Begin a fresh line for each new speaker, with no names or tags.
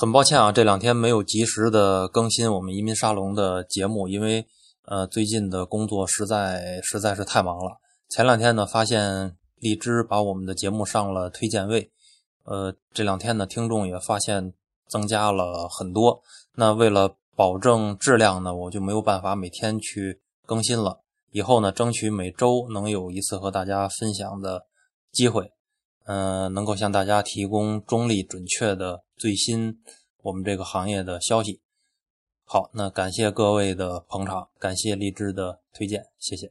很抱歉啊，这两天没有及时的更新我们移民沙龙的节目，因为呃最近的工作实在实在是太忙了。前两天呢，发现荔枝把我们的节目上了推荐位，呃这两天呢，听众也发现增加了很多。那为了保证质量呢，我就没有办法每天去更新了。以后呢，争取每周能有一次和大家分享的机会。嗯，能够向大家提供中立、准确的最新我们这个行业的消息。好，那感谢各位的捧场，感谢励志的推荐，谢谢。